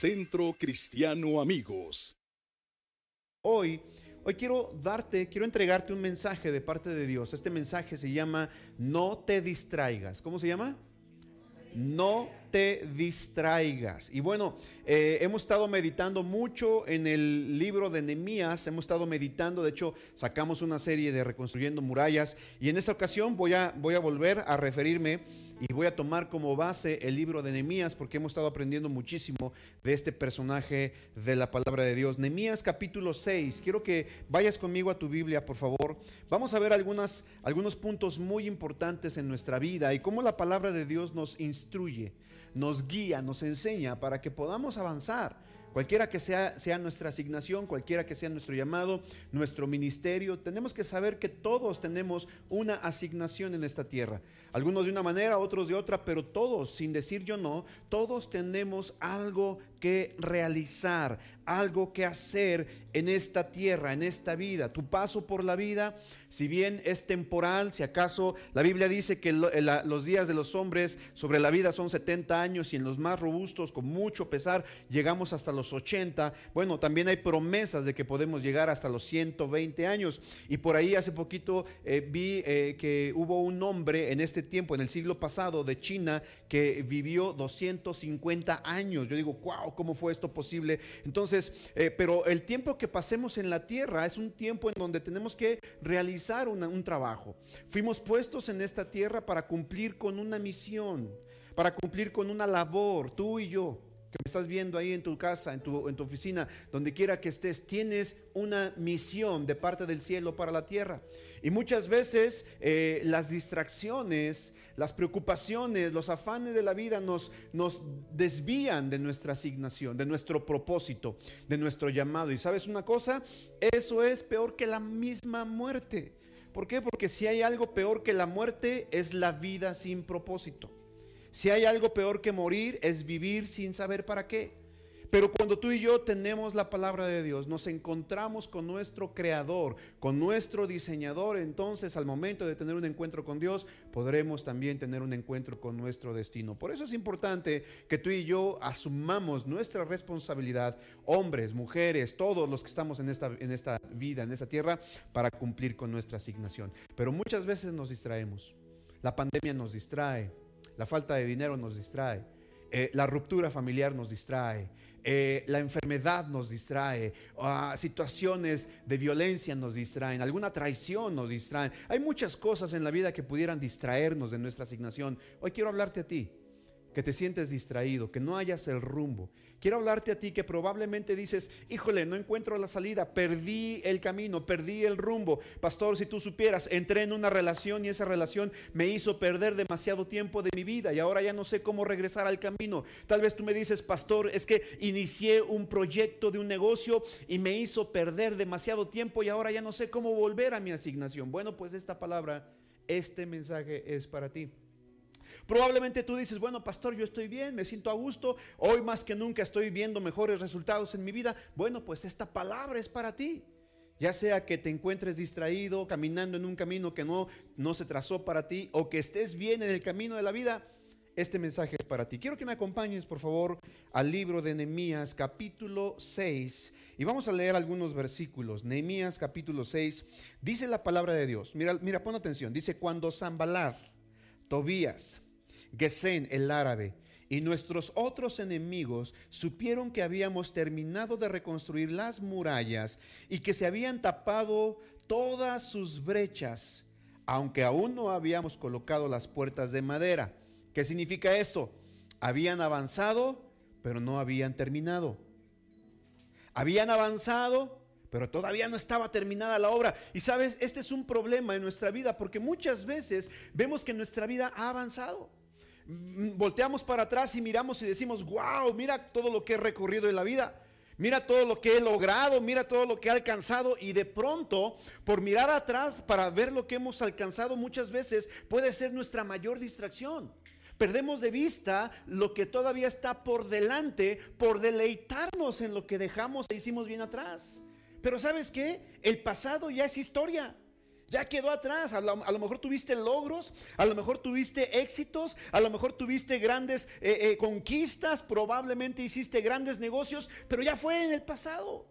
Centro Cristiano Amigos. Hoy, hoy quiero darte, quiero entregarte un mensaje de parte de Dios. Este mensaje se llama No te distraigas. ¿Cómo se llama? No te distraigas. Y bueno, eh, hemos estado meditando mucho en el libro de Nehemías, hemos estado meditando, de hecho sacamos una serie de Reconstruyendo Murallas y en esta ocasión voy a, voy a volver a referirme y voy a tomar como base el libro de Nehemías porque hemos estado aprendiendo muchísimo de este personaje de la palabra de Dios. Nehemías capítulo 6. Quiero que vayas conmigo a tu Biblia, por favor. Vamos a ver algunos puntos muy importantes en nuestra vida y cómo la palabra de Dios nos instruye, nos guía, nos enseña para que podamos avanzar. Cualquiera que sea, sea, nuestra asignación, cualquiera que sea nuestro llamado, nuestro ministerio, tenemos que saber que todos tenemos una asignación en esta tierra. Algunos de una manera, otros de otra, pero todos, sin decir yo no, todos tenemos algo que realizar, algo que hacer en esta tierra, en esta vida. Tu paso por la vida, si bien es temporal, si acaso la Biblia dice que los días de los hombres sobre la vida son 70 años y en los más robustos, con mucho pesar, llegamos hasta los 80. Bueno, también hay promesas de que podemos llegar hasta los 120 años. Y por ahí hace poquito eh, vi eh, que hubo un hombre en este tiempo, en el siglo pasado, de China, que vivió 250 años. Yo digo, wow, ¿cómo fue esto posible? Entonces, eh, pero el tiempo que pasemos en la tierra es un tiempo en donde tenemos que realizar un trabajo. Fuimos puestos en esta tierra para cumplir con una misión, para cumplir con una labor, tú y yo que me estás viendo ahí en tu casa, en tu, oficina, donde quiera que estés, tienes una misión de parte del cielo para la tierra. Y muchas veces eh, las distracciones, las preocupaciones, los afanes de la vida nos, nos desvían de nuestra asignación, de nuestro propósito, de nuestro llamado. Y sabes una cosa, eso es peor que la misma muerte. ¿Por qué? Porque si hay algo peor que la muerte es la vida sin propósito. Si hay algo peor que morir es vivir sin saber para qué. Pero cuando tú y yo tenemos la palabra de Dios, nos encontramos con nuestro creador, con nuestro diseñador, entonces al momento de tener un encuentro con Dios, podremos también tener un encuentro con nuestro destino. Por eso es importante que tú y yo asumamos nuestra responsabilidad, hombres, mujeres, todos los que estamos en esta, en esta vida, en esta tierra, para cumplir con nuestra asignación. Pero muchas veces nos distraemos. La pandemia nos distrae la falta de dinero nos distrae. Eh, la ruptura familiar nos distrae, eh, la enfermedad nos distrae, ah, situaciones de violencia nos distraen, alguna traición nos distrae. Hay muchas cosas en la vida que pudieran distraernos de nuestra asignación. Hoy quiero hablarte a ti, que te sientes distraído, que no hayas el rumbo, Quiero hablarte a ti que probablemente dices, híjole, no encuentro la salida, perdí el camino, perdí el rumbo. Pastor, si tú supieras, entré en una relación y esa relación me hizo perder demasiado tiempo de mi vida y ahora ya no sé cómo regresar al camino. Tal vez tú me dices, pastor, es que inicié un proyecto de un negocio y me hizo perder demasiado tiempo y ahora ya no sé cómo volver a mi asignación. Bueno, pues esta palabra, este mensaje es para ti. Probablemente tú dices, bueno, pastor, yo estoy bien, me siento a gusto, hoy más que nunca estoy viendo mejores resultados en mi vida. Bueno, pues esta palabra es para ti. Ya sea que te encuentres distraído, caminando en un camino que no, no se trazó para ti, o que estés bien en el camino de la vida, este mensaje es para ti. Quiero que me acompañes, por favor, al libro de Nehemías, capítulo 6, y vamos a leer algunos versículos. Nehemías, capítulo 6, dice la palabra de Dios. Mira, mira, pon atención. Dice, cuando Zambalad, Tobías, Gesén el árabe y nuestros otros enemigos supieron que habíamos terminado de reconstruir las murallas y que se habían tapado todas sus brechas, aunque aún no habíamos colocado las puertas de madera. ¿Qué significa esto? Habían avanzado, pero no habían terminado. Habían avanzado, pero todavía no estaba terminada la obra. Y sabes, este es un problema en nuestra vida porque muchas veces vemos que nuestra vida ha avanzado. Mm, volteamos para atrás y miramos y decimos, wow, mira todo lo que he recorrido en la vida. Mira todo lo que he logrado, mira todo lo que he alcanzado y de pronto, por mirar atrás para ver lo que hemos alcanzado muchas veces, puede ser nuestra mayor distracción. Perdemos de vista lo que todavía está por delante por deleitarnos en lo que dejamos e hicimos bien atrás. Pero ¿sabes qué? El pasado ya es historia. Ya quedó atrás. A lo, mejor tuviste logros, a lo mejor tuviste éxitos, a lo mejor tuviste grandes eh, eh, conquistas, probablemente hiciste grandes negocios, pero ya fue en el pasado.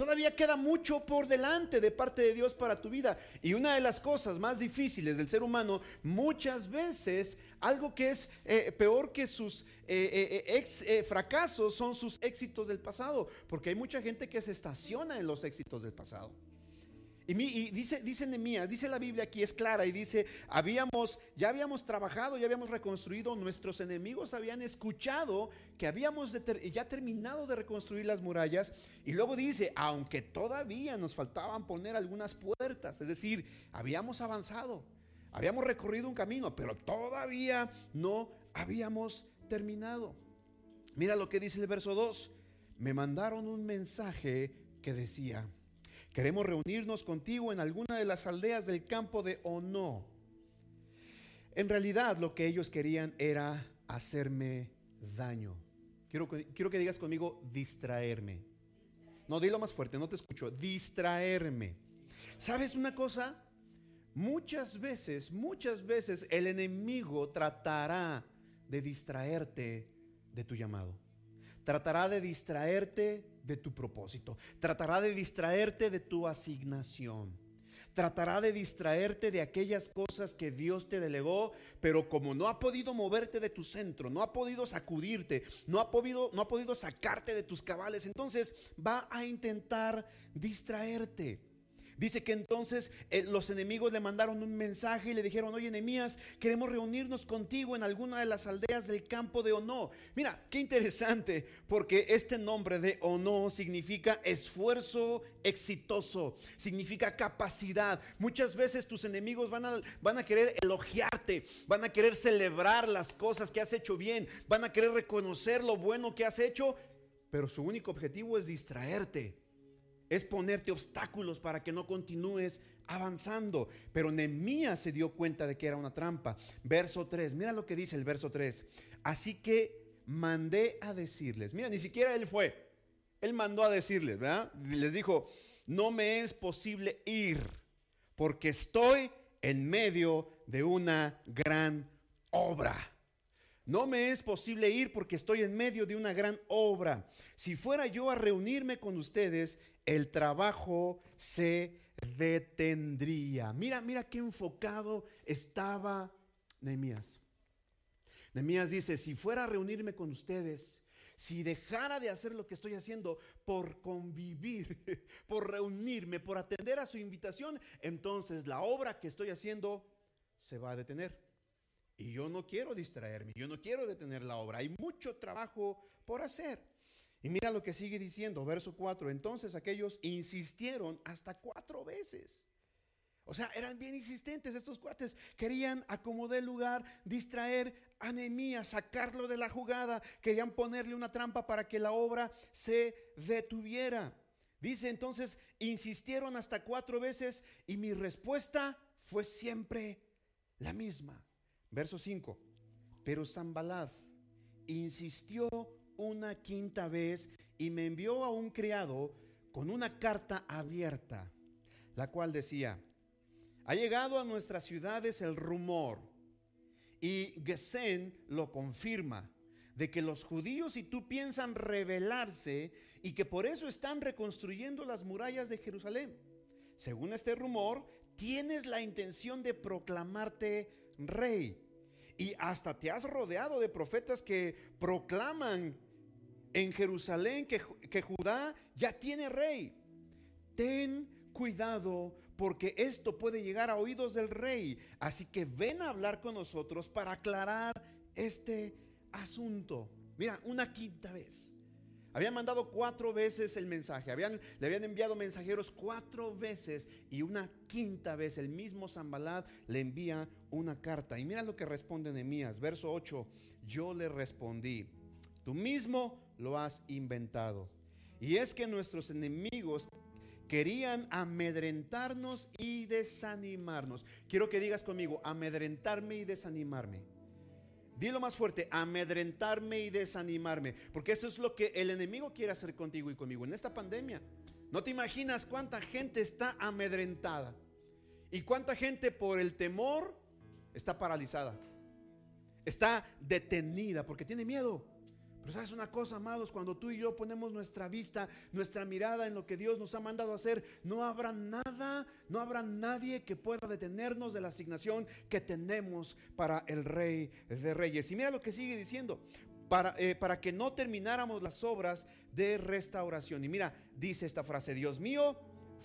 Todavía queda mucho por delante de parte de Dios para tu vida. Y una de las cosas más difíciles del ser humano, muchas veces, algo que es eh, peor que sus eh, eh, ex, fracasos, son sus éxitos del pasado. Porque hay mucha gente que se estaciona en los éxitos del pasado. Y, dice, dice dice la Biblia aquí, es clara y dice, habíamos, ya habíamos trabajado, ya habíamos reconstruido, nuestros enemigos habían escuchado que habíamos ya terminado de reconstruir las murallas. Y luego dice, aunque todavía nos faltaban poner algunas puertas, es decir, habíamos avanzado, habíamos recorrido un camino, pero todavía no habíamos terminado. Mira lo que dice el verso 2, me mandaron un mensaje que decía, Queremos reunirnos contigo en alguna de las aldeas del campo de Ono. En realidad lo que ellos querían era hacerme daño. Quiero, quiero que digas conmigo distraerme. No, dilo más fuerte, no te escucho. Distraerme. ¿Sabes una cosa? Muchas veces, muchas veces el enemigo tratará de distraerte de tu llamado. Tratará de distraerte de tu propósito. Tratará de distraerte de tu asignación. Tratará de distraerte de aquellas cosas que Dios te delegó, pero como no ha podido moverte de tu centro, no ha podido sacudirte, no ha podido, no ha podido sacarte de tus cabales, entonces va a intentar distraerte. Dice que entonces eh, los enemigos le mandaron un mensaje y le dijeron, oye Nehemías, queremos reunirnos contigo en alguna de las aldeas del campo de Ono. Mira, qué interesante, porque este nombre de Ono significa esfuerzo exitoso, significa capacidad. Muchas veces tus enemigos van a, van a querer elogiarte, van a querer celebrar las cosas que has hecho bien, van a querer reconocer lo bueno que has hecho, pero su único objetivo es distraerte es ponerte obstáculos para que no continúes avanzando. Pero Nehemías se dio cuenta de que era una trampa. Verso 3, mira lo que dice el verso 3. Así que mandé a decirles, mira, ni siquiera él fue, él mandó a decirles, ¿verdad? Les dijo, no me es posible ir porque estoy en medio de una gran obra. No me es posible ir porque estoy en medio de una gran obra. Si fuera yo a reunirme con ustedes, el trabajo se detendría. Mira, mira qué enfocado estaba Nehemías. Nehemías dice, si fuera a reunirme con ustedes, si dejara de hacer lo que estoy haciendo por convivir, por reunirme, por atender a su invitación, entonces la obra que estoy haciendo se va a detener. Y yo no quiero distraerme, yo no quiero detener la obra. Hay mucho trabajo por hacer. Y mira lo que sigue diciendo, verso 4. Entonces aquellos insistieron hasta cuatro veces. O sea, eran bien insistentes estos cuates. Querían acomodar el lugar, distraer a Nehemías, sacarlo de la jugada. Querían ponerle una trampa para que la obra se detuviera. Dice entonces, insistieron hasta cuatro veces y mi respuesta fue siempre la misma. Verso 5. Pero Zambalad insistió una quinta vez y me envió a un criado con una carta abierta, la cual decía, ha llegado a nuestras ciudades el rumor y Gesén lo confirma de que los judíos y tú piensan rebelarse y que por eso están reconstruyendo las murallas de Jerusalén. Según este rumor, tienes la intención de proclamarte rey. Y hasta te has rodeado de profetas que proclaman en Jerusalén que, Judá ya tiene rey. Ten cuidado porque esto puede llegar a oídos del rey. Así que ven a hablar con nosotros para aclarar este asunto. Mira, una quinta vez. Habían mandado cuatro veces el mensaje, habían, le habían enviado mensajeros cuatro veces y una quinta vez el mismo Zambalad le envía una carta. Y mira lo que responde Nehemías, verso 8, yo le respondí, tú mismo lo has inventado. Y es que nuestros enemigos querían amedrentarnos y desanimarnos. Quiero que digas conmigo, amedrentarme y desanimarme. Dilo más fuerte, amedrentarme y desanimarme. Porque eso es lo que el enemigo quiere hacer contigo y conmigo en esta pandemia. No te imaginas cuánta gente está amedrentada. ¿Y cuánta gente por el temor está paralizada? Está detenida porque tiene miedo. Pero sabes una cosa, amados, cuando tú y yo ponemos nuestra vista, nuestra mirada en lo que Dios nos ha mandado hacer, no habrá nada, no habrá nadie que pueda detenernos de la asignación que tenemos para el Rey de Reyes. Y mira lo que sigue diciendo, para, eh, para que no termináramos las obras de restauración. Y mira, dice esta frase, Dios mío,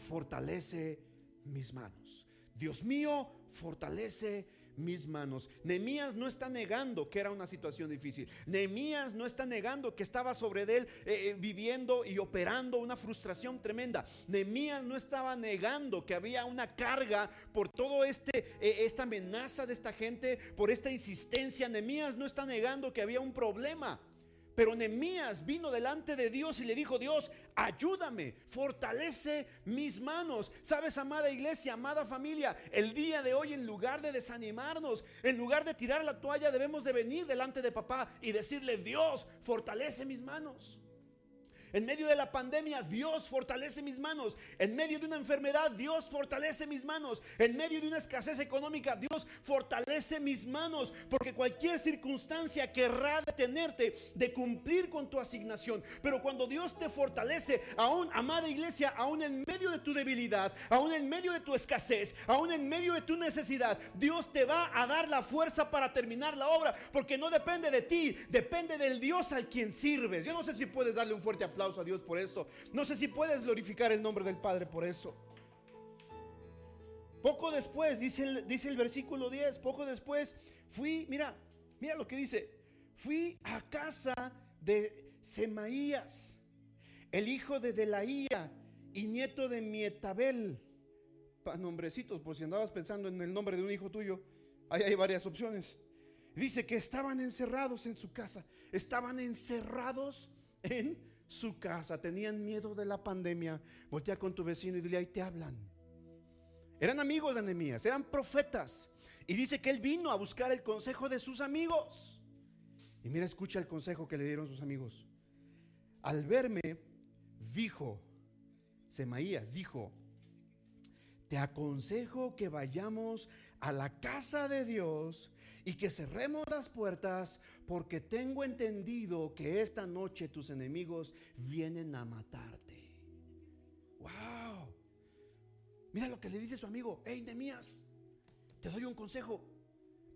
fortalece mis manos. Dios mío, fortalece mis manos. Nehemías no está negando que era una situación difícil. Nehemías no está negando que estaba sobre él eh, eh, viviendo y operando una frustración tremenda. Nehemías no estaba negando que había una carga por todo este eh, esta amenaza de esta gente, por esta insistencia. Nehemías no está negando que había un problema. Pero Nehemías vino delante de Dios y le dijo, Dios, ayúdame, fortalece mis manos. Sabes, amada iglesia, amada familia, el día de hoy en lugar de desanimarnos, en lugar de tirar la toalla, debemos de venir delante de papá y decirle, Dios, fortalece mis manos. En medio de la pandemia, Dios fortalece mis manos. En medio de una enfermedad, Dios fortalece mis manos. En medio de una escasez económica, Dios fortalece mis manos. Porque cualquier circunstancia querrá detenerte de cumplir con tu asignación. Pero cuando Dios te fortalece, aún, amada iglesia, aún en medio de tu debilidad, aún en medio de tu escasez, aún en medio de tu necesidad, Dios te va a dar la fuerza para terminar la obra. Porque no depende de ti, depende del Dios al quien sirves. Yo no sé si puedes darle un fuerte aplauso a Dios por esto. No sé si puedes glorificar el nombre del Padre por eso. Poco después, dice el, dice el versículo 10, poco después fui, mira, mira lo que dice, fui a casa de Semaías, el hijo de Delaía y nieto de Mietabel. Pa nombrecitos, por si andabas pensando en el nombre de un hijo tuyo, ahí hay varias opciones. Dice que estaban encerrados en su casa, estaban encerrados en su casa, tenían miedo de la pandemia. Voltea con tu vecino y dile, ahí te hablan. Eran amigos de Nehemías, eran profetas. Y dice que él vino a buscar el consejo de sus amigos. Y mira, escucha el consejo que le dieron sus amigos. Al verme, dijo, Semaías dijo, te aconsejo que vayamos a la casa de Dios y que cerremos las puertas porque tengo entendido que esta noche tus enemigos vienen a matarte. ¡Wow! Mira lo que le dice su amigo, hey Nemías, te doy un consejo.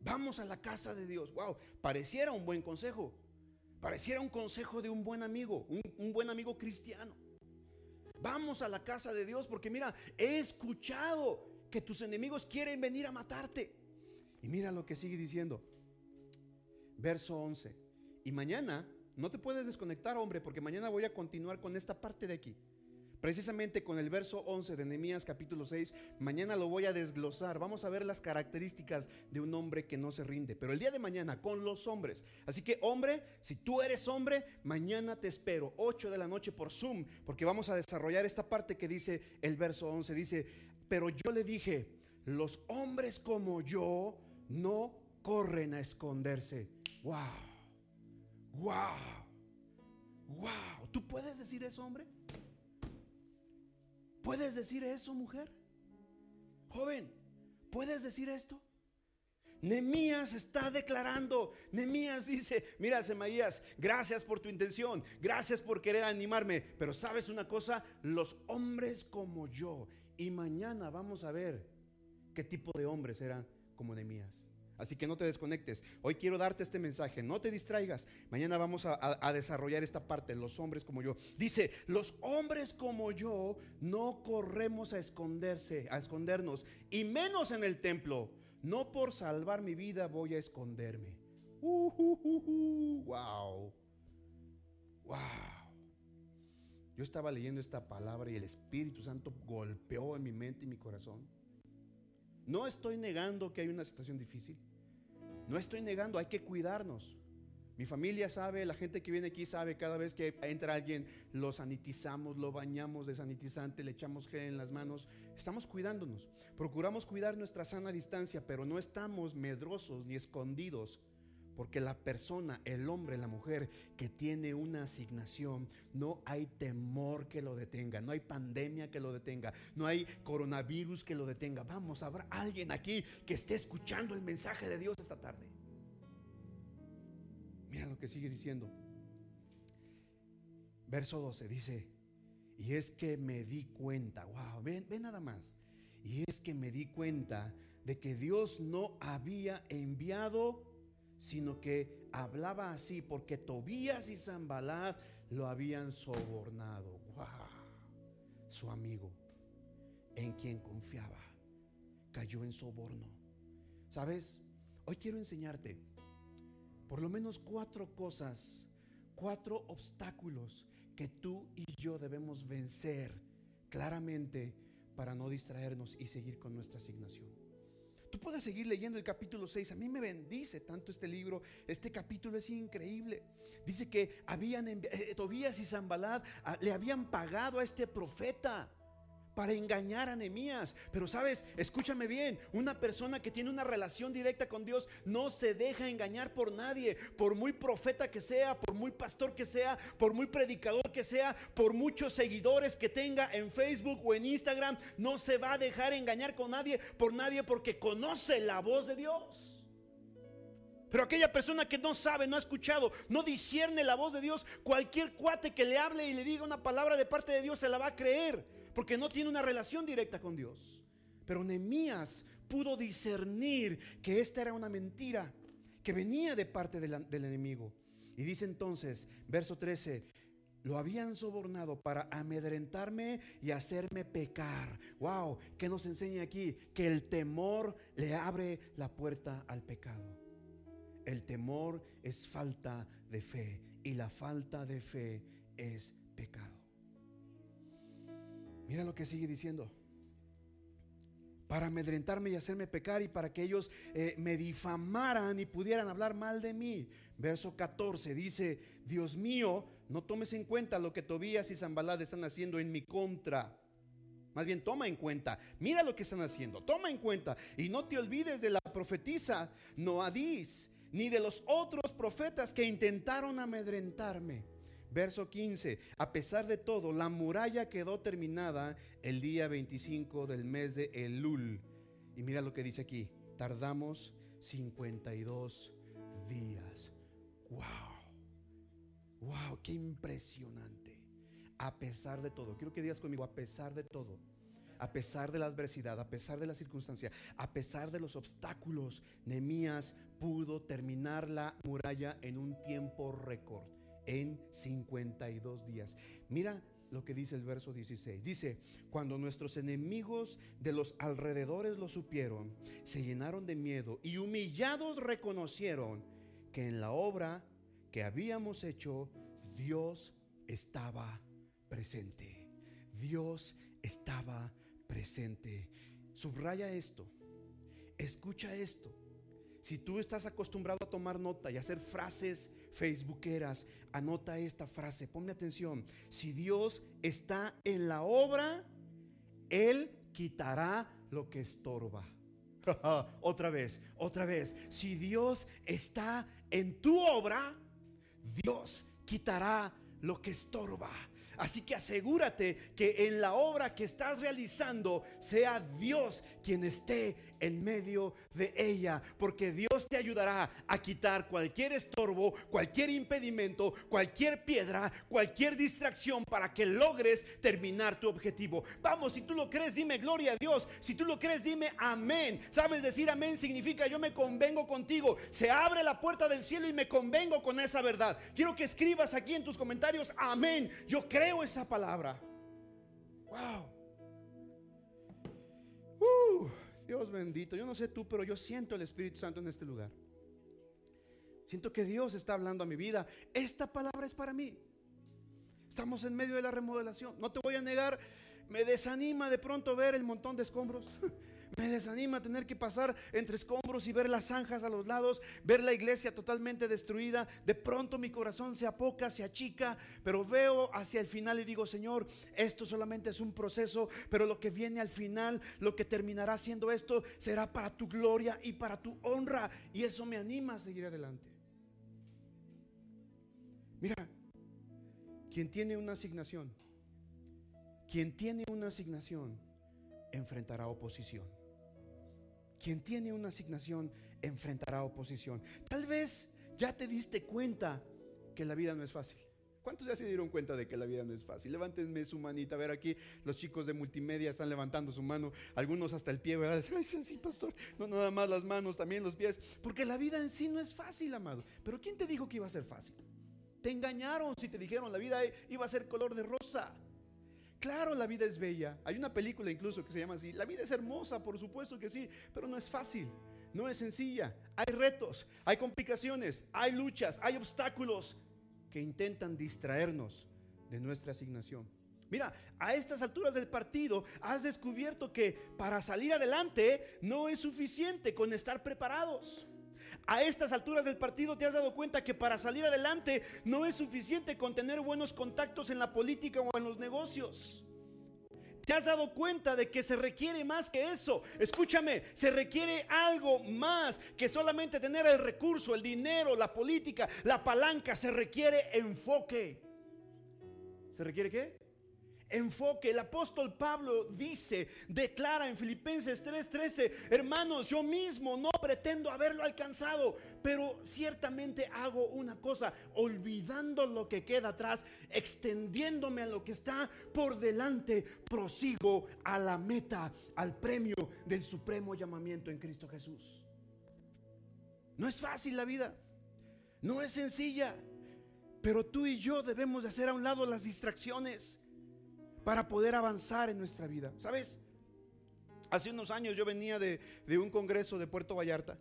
Vamos a la casa de Dios. ¡Wow! Pareciera un buen consejo. Pareciera un consejo de un buen amigo, un, un buen amigo cristiano. Vamos a la casa de Dios porque mira, he escuchado que tus enemigos quieren venir a matarte. Y mira lo que sigue diciendo. Verso 11. Y mañana, no te puedes desconectar, hombre, porque mañana voy a continuar con esta parte de aquí. Precisamente con el verso 11 de Nehemías capítulo 6, mañana lo voy a desglosar. Vamos a ver las características de un hombre que no se rinde. Pero el día de mañana con los hombres. Así que hombre, si tú eres hombre, mañana te espero, 8 de la noche por Zoom, porque vamos a desarrollar esta parte que dice el verso 11. Dice, pero yo le dije, los hombres como yo no corren a esconderse. Wow, wow, wow. ¿Tú puedes decir eso, hombre? ¿Puedes decir eso, mujer? Joven, ¿puedes decir esto? Nemías está declarando. Nemías dice, mira, Semaías, gracias por tu intención, gracias por querer animarme, pero sabes una cosa, los hombres como yo, y mañana vamos a ver qué tipo de hombres eran como Nemías. Así que no te desconectes. Hoy quiero darte este mensaje. No te distraigas. Mañana vamos a, desarrollar esta parte. Los hombres como yo. Dice, los hombres como yo no corremos a esconderse, a escondernos. Y menos en el templo. No por salvar mi vida voy a esconderme. Uh, wow. Wow. Yo estaba leyendo esta palabra y el Espíritu Santo golpeó en mi mente y mi corazón. No estoy negando que hay una situación difícil. No estoy negando, hay que cuidarnos. Mi familia sabe, la gente que viene aquí sabe, cada vez que entra alguien, lo sanitizamos, lo bañamos de sanitizante, le echamos gel en las manos. Estamos cuidándonos. Procuramos cuidar nuestra sana distancia, pero no estamos medrosos ni escondidos Porque la persona, el hombre, la mujer que tiene una asignación, no hay temor que lo detenga, no hay pandemia que lo detenga, no hay coronavirus que lo detenga. Vamos, habrá alguien aquí que esté escuchando el mensaje de Dios esta tarde. Mira lo que sigue diciendo. Verso 12 dice, y es que me di cuenta, wow, ven, ven nada más. Y es que me di cuenta de que Dios no había enviado, sino que hablaba así porque Tobías y Zambalat lo habían sobornado. Wow, su amigo, en quien confiaba, cayó en soborno. ¿Sabes? Hoy quiero enseñarte por lo menos cuatro cosas, cuatro obstáculos que tú y yo debemos vencer claramente para no distraernos y seguir con nuestra asignación. Tú puedes seguir leyendo el capítulo 6. A mí me bendice tanto este libro. Este capítulo es increíble. Dice que habían eh, Tobías y Zambalad ah, le habían pagado a este profeta para engañar a Nehemías. Pero sabes, escúchame bien, una persona que tiene una relación directa con Dios no se deja engañar por nadie, por muy profeta que sea, por muy pastor que sea, por muy predicador que sea, por muchos seguidores que tenga en Facebook o en Instagram, no se va a dejar engañar con nadie, por nadie porque conoce la voz de Dios. Pero aquella persona que no sabe, no ha escuchado, no discierne la voz de Dios, cualquier cuate que le hable y le diga una palabra de parte de Dios se la va a creer porque no tiene una relación directa con Dios. Pero Nehemías pudo discernir que esta era una mentira que venía de parte del, del enemigo. Y dice entonces, verso 13, lo habían sobornado para amedrentarme y hacerme pecar. Wow, ¿qué nos enseña aquí? Que el temor le abre la puerta al pecado. El temor es falta de fe y la falta de fe es pecado. Mira lo que sigue diciendo. Para amedrentarme y hacerme pecar y para que ellos eh, me difamaran y pudieran hablar mal de mí. Verso 14 dice, Dios mío, no tomes en cuenta lo que Tobías y Zambalad están haciendo en mi contra. Más bien, toma en cuenta. Mira lo que están haciendo. Toma en cuenta. Y no te olvides de la profetisa Noadís, ni de los otros profetas que intentaron amedrentarme. Verso 15, a pesar de todo, la muralla quedó terminada el día 25 del mes de Elul. Y mira lo que dice aquí, tardamos 52 días. ¡Wow! ¡Wow! ¡Qué impresionante! A pesar de todo, quiero que digas conmigo, a pesar de todo, a pesar de la adversidad, a pesar de la circunstancia, a pesar de los obstáculos, Nehemías pudo terminar la muralla en un tiempo récord en 52 días. Mira lo que dice el verso 16. Dice, cuando nuestros enemigos de los alrededores lo supieron, se llenaron de miedo y humillados reconocieron que en la obra que habíamos hecho, Dios estaba presente. Dios estaba presente. Subraya esto. Escucha esto. Si tú estás acostumbrado a tomar nota y hacer frases facebookeras, anota esta frase, ponme atención. Si Dios está en la obra, Él quitará lo que estorba. otra vez, otra vez. Si Dios está en tu obra, Dios quitará lo que estorba. Así que asegúrate que en la obra que estás realizando sea Dios quien esté en medio de ella, porque Dios te ayudará a quitar cualquier estorbo, cualquier impedimento, cualquier piedra, cualquier distracción para que logres terminar tu objetivo. Vamos, si tú lo crees, dime gloria a Dios. Si tú lo crees, dime amén. ¿Sabes decir amén? Significa yo me convengo contigo. Se abre la puerta del cielo y me convengo con esa verdad. Quiero que escribas aquí en tus comentarios, amén. Yo creo esa palabra. Wow. Dios bendito. Yo no sé tú, pero yo siento el Espíritu Santo en este lugar. Siento que Dios está hablando a mi vida. Esta palabra es para mí. Estamos en medio de la remodelación. No te voy a negar, me desanima de pronto ver el montón de escombros. Me desanima tener que pasar entre escombros y ver las zanjas a los lados, ver la iglesia totalmente destruida. De pronto mi corazón se apoca, se achica, pero veo hacia el final y digo, Señor, esto solamente es un proceso, pero lo que viene al final, lo que terminará siendo esto, será para tu gloria y para tu honra. Y eso me anima a seguir adelante. Mira, quien tiene una asignación, quien tiene una asignación, enfrentará oposición. Quien tiene una asignación, enfrentará oposición. Tal vez ya te diste cuenta que la vida no es fácil. ¿Cuántos ya se dieron cuenta de que la vida no es fácil? Levántenme su manita. A ver, aquí los chicos de multimedia están levantando su mano. Algunos hasta el pie, ¿verdad? Ay, sí, pastor. No nada más las manos, también los pies. Porque la vida en sí no es fácil, amado. Pero ¿quién te dijo que iba a ser fácil? Te engañaron si te dijeron la vida iba a ser color de rosa. Claro, la vida es bella. Hay una película incluso que se llama así. La vida es hermosa, por supuesto que sí, pero no es fácil, no es sencilla. Hay retos, hay complicaciones, hay luchas, hay obstáculos que intentan distraernos de nuestra asignación. Mira, a estas alturas del partido has descubierto que para salir adelante no es suficiente con estar preparados. A estas alturas del partido te has dado cuenta que para salir adelante no es suficiente con tener buenos contactos en la política o en los negocios. ¿Te has dado cuenta de que se requiere más que eso? Escúchame, se requiere algo más que solamente tener el recurso, el dinero, la política, la palanca. Se requiere enfoque. ¿Se requiere qué? Enfoque. El apóstol Pablo dice, declara en Filipenses 3:13, hermanos, yo mismo no pretendo haberlo alcanzado, pero ciertamente hago una cosa, olvidando lo que queda atrás, extendiéndome a lo que está por delante, prosigo a la meta, al premio del supremo llamamiento en Cristo Jesús. No es fácil la vida, no es sencilla. Pero tú y yo debemos de hacer a un lado las distracciones para poder avanzar en nuestra vida. ¿Sabes? Hace unos años yo venía de, un congreso de Puerto Vallarta.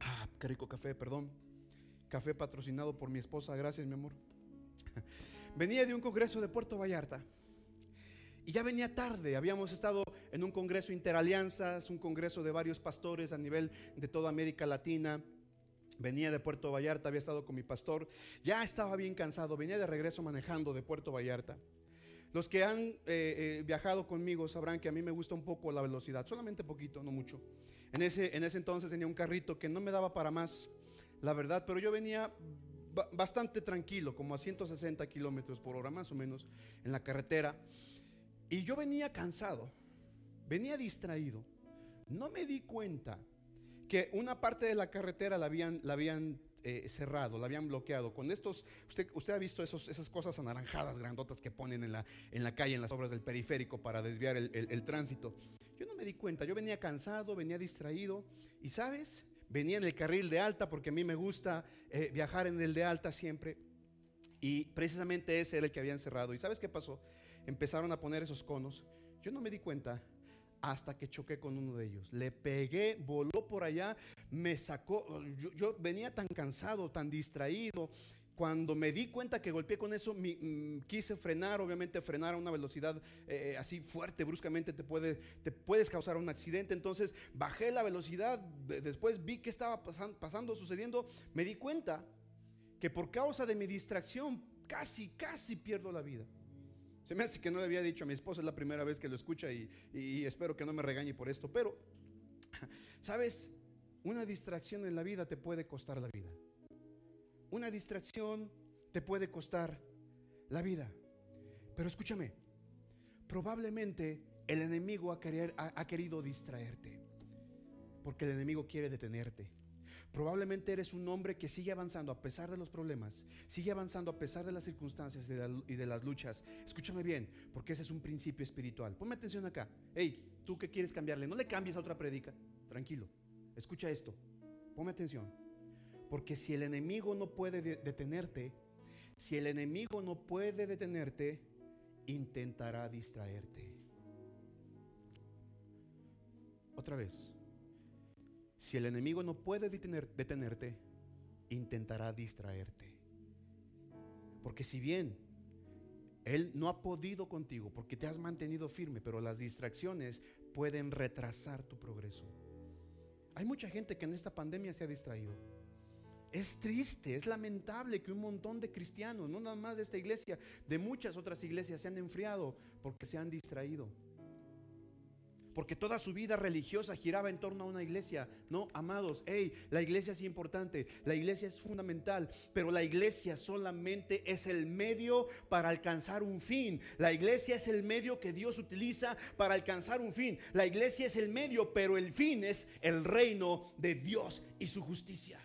Ah, qué rico café, perdón. Café patrocinado por mi esposa, gracias mi amor. Venía de un congreso de Puerto Vallarta. Y ya venía tarde, habíamos estado en un congreso interalianzas, un congreso de varios pastores a nivel de toda América Latina. Venía de Puerto Vallarta, había estado con mi pastor, ya estaba bien cansado, venía de regreso manejando de Puerto Vallarta. Los que han eh, eh, viajado conmigo sabrán que a mí me gusta un poco la velocidad, solamente poquito, no mucho. En ese, en ese entonces tenía un carrito que no me daba para más, la verdad, pero yo venía bastante tranquilo, como a 160 kilómetros por hora más o menos, en la carretera. Y yo venía cansado, venía distraído. No me di cuenta que una parte de la carretera la habían, la habían eh, cerrado, la habían bloqueado. Con estos, usted, usted ha visto esas cosas anaranjadas, grandotas que ponen en la, en la calle, en las obras del periférico para desviar el, tránsito. Yo no me di cuenta, yo venía cansado, venía distraído y sabes, venía en el carril de alta porque a mí me gusta eh, viajar en el de alta siempre. Y precisamente ese era el que habían cerrado. ¿Y sabes qué pasó? Empezaron a poner esos conos. Yo no me di cuenta hasta que choqué con uno de ellos. Le pegué, voló por allá, me sacó. Yo, venía tan cansado, tan distraído. Cuando me di cuenta que golpeé con eso, mm, quise frenar, obviamente frenar a una velocidad eh, así fuerte, bruscamente te, puede, te puedes causar un accidente. Entonces bajé la velocidad, después vi qué estaba pasando, sucediendo, me di cuenta que por causa de mi distracción casi, casi pierdo la vida. Se me hace que no le había dicho a mi esposa, es la primera vez que lo escucha y, espero que no me regañe por esto, pero, ¿sabes? Una distracción en la vida te puede costar la vida. Una distracción te puede costar la vida. Pero escúchame, probablemente el enemigo ha, ha querido distraerte, porque el enemigo quiere detenerte. Probablemente eres un hombre que sigue avanzando a pesar de los problemas, sigue avanzando a pesar de las circunstancias y de las luchas. Escúchame bien, porque ese es un principio espiritual. Ponme atención acá. Hey, tú que quieres cambiarle, no le cambies a otra predica. Tranquilo. Escucha esto. Ponme atención. Porque si el enemigo no puede detenerte, si el enemigo no puede detenerte, intentará distraerte. Otra vez. Si el enemigo no puede detenerte, intentará distraerte. Porque si bien Él no ha podido contigo porque te has mantenido firme, pero las distracciones pueden retrasar tu progreso. Hay mucha gente que en esta pandemia se ha distraído. Es triste, es lamentable que un montón de cristianos, no nada más de esta iglesia, de muchas otras iglesias se han enfriado porque se han distraído. Porque toda su vida religiosa giraba en torno a una iglesia. No, amados, hey, la iglesia es importante, la iglesia es fundamental, pero la iglesia solamente es el medio para alcanzar un fin. La iglesia es el medio que Dios utiliza para alcanzar un fin. La iglesia es el medio, pero el fin es el reino de Dios y su justicia.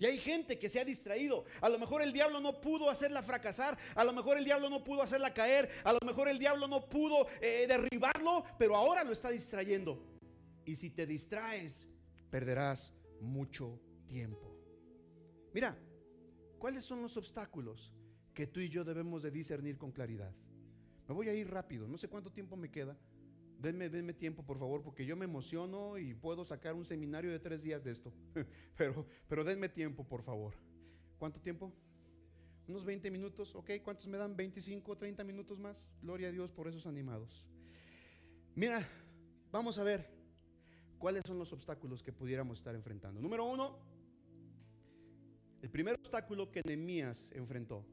Y hay gente que se ha distraído. A lo mejor el diablo no pudo hacerla fracasar. A lo mejor el diablo no pudo hacerla caer. A lo mejor el diablo no pudo eh, derribarlo. Pero ahora lo está distrayendo. Y si te distraes, perderás mucho tiempo. Mira, ¿cuáles son los obstáculos que tú y yo debemos de discernir con claridad? Me voy a ir rápido. No sé cuánto tiempo me queda. Denme, denme, tiempo, por favor, porque yo me emociono y puedo sacar un seminario de tres días de esto. pero, pero denme tiempo, por favor. ¿Cuánto tiempo? Unos 20 minutos, ¿ok? ¿Cuántos me dan? 25, 30 minutos más. Gloria a Dios por esos animados. Mira, vamos a ver cuáles son los obstáculos que pudiéramos estar enfrentando. Número uno, el primer obstáculo que Nehemías enfrentó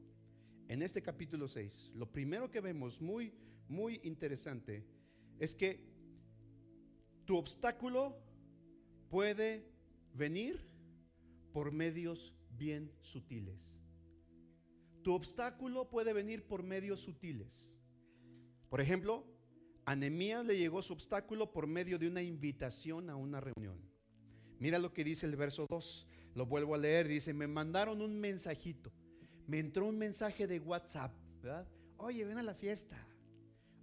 en este capítulo 6, lo primero que vemos muy, muy interesante, es que tu obstáculo puede venir por medios bien sutiles. Tu obstáculo puede venir por medios sutiles. Por ejemplo, a Nehemías le llegó su obstáculo por medio de una invitación a una reunión. Mira lo que dice el verso 2. Lo vuelvo a leer. Dice, me mandaron un mensajito. Me entró un mensaje de WhatsApp, ¿verdad? Oye, ven a la fiesta.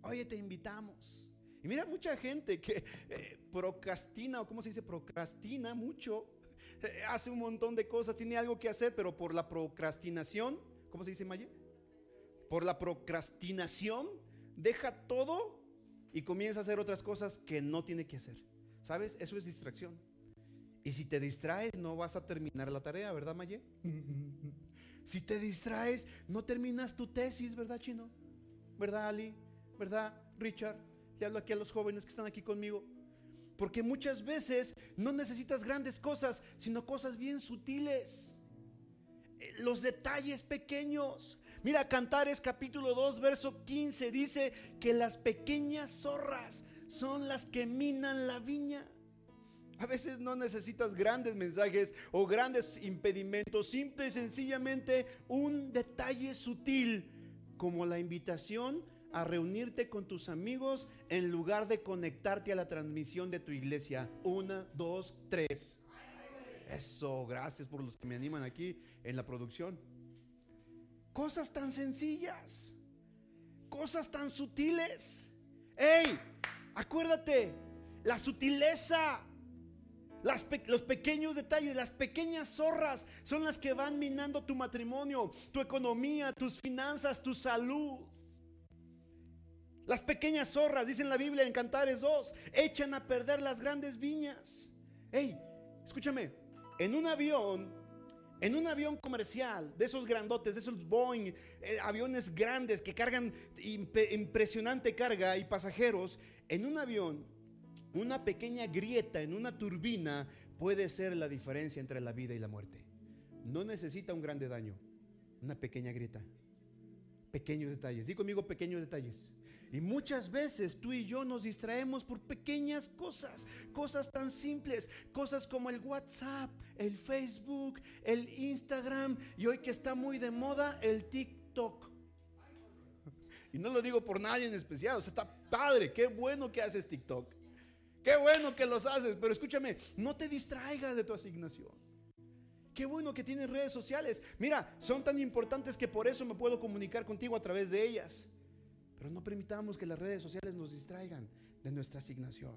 Oye, te invitamos. Y mira, mucha gente que eh, procrastina, o cómo se dice, procrastina mucho, eh, hace un montón de cosas, tiene algo que hacer, pero por la procrastinación, ¿cómo se dice, Maya? Por la procrastinación, deja todo y comienza a hacer otras cosas que no tiene que hacer. ¿Sabes? Eso es distracción. Y si te distraes, no vas a terminar la tarea, ¿verdad, Maye? si te distraes, no terminas tu tesis, ¿verdad, Chino? ¿Verdad, Ali? ¿Verdad, Richard? Le hablo aquí a los jóvenes que están aquí conmigo. Porque muchas veces no necesitas grandes cosas, sino cosas bien sutiles. Eh, los detalles pequeños. Mira, Cantares capítulo 2, verso 15 dice que las pequeñas zorras son las que minan la viña. A veces no necesitas grandes mensajes o grandes impedimentos, simple y sencillamente un detalle sutil como la invitación a reunirte con tus amigos en lugar de conectarte a la transmisión de tu iglesia. Una, dos, tres. Eso, gracias por los que me animan aquí en la producción. Cosas tan sencillas, cosas tan sutiles. ¡Ey! Acuérdate, la sutileza, los pequeños detalles, las pequeñas zorras son las que van minando tu matrimonio, tu economía, tus finanzas, tu salud. Las pequeñas zorras, dice la Biblia en Cantares 2, echan a perder las grandes viñas. Hey, escúchame, en un avión, en un avión comercial, de esos grandotes, de esos Boeing, eh, aviones grandes que cargan impresionante carga y pasajeros, en un avión, una pequeña grieta en una turbina puede ser la diferencia entre la vida y la muerte. No necesita un grande daño, una pequeña grieta. Pequeños detalles. Digo conmigo pequeños detalles. Y muchas veces tú y yo nos distraemos por pequeñas cosas, cosas tan simples, cosas como el WhatsApp, el Facebook, el Instagram y hoy que está muy de moda, el TikTok. Y no lo digo por nadie en especial, o sea, está padre, qué bueno que haces TikTok. Qué bueno que los haces, pero escúchame, no te distraigas de tu asignación. Qué bueno que tienes redes sociales. Mira, son tan importantes que por eso me puedo comunicar contigo a través de ellas. Pero no permitamos que las redes sociales nos distraigan de nuestra asignación.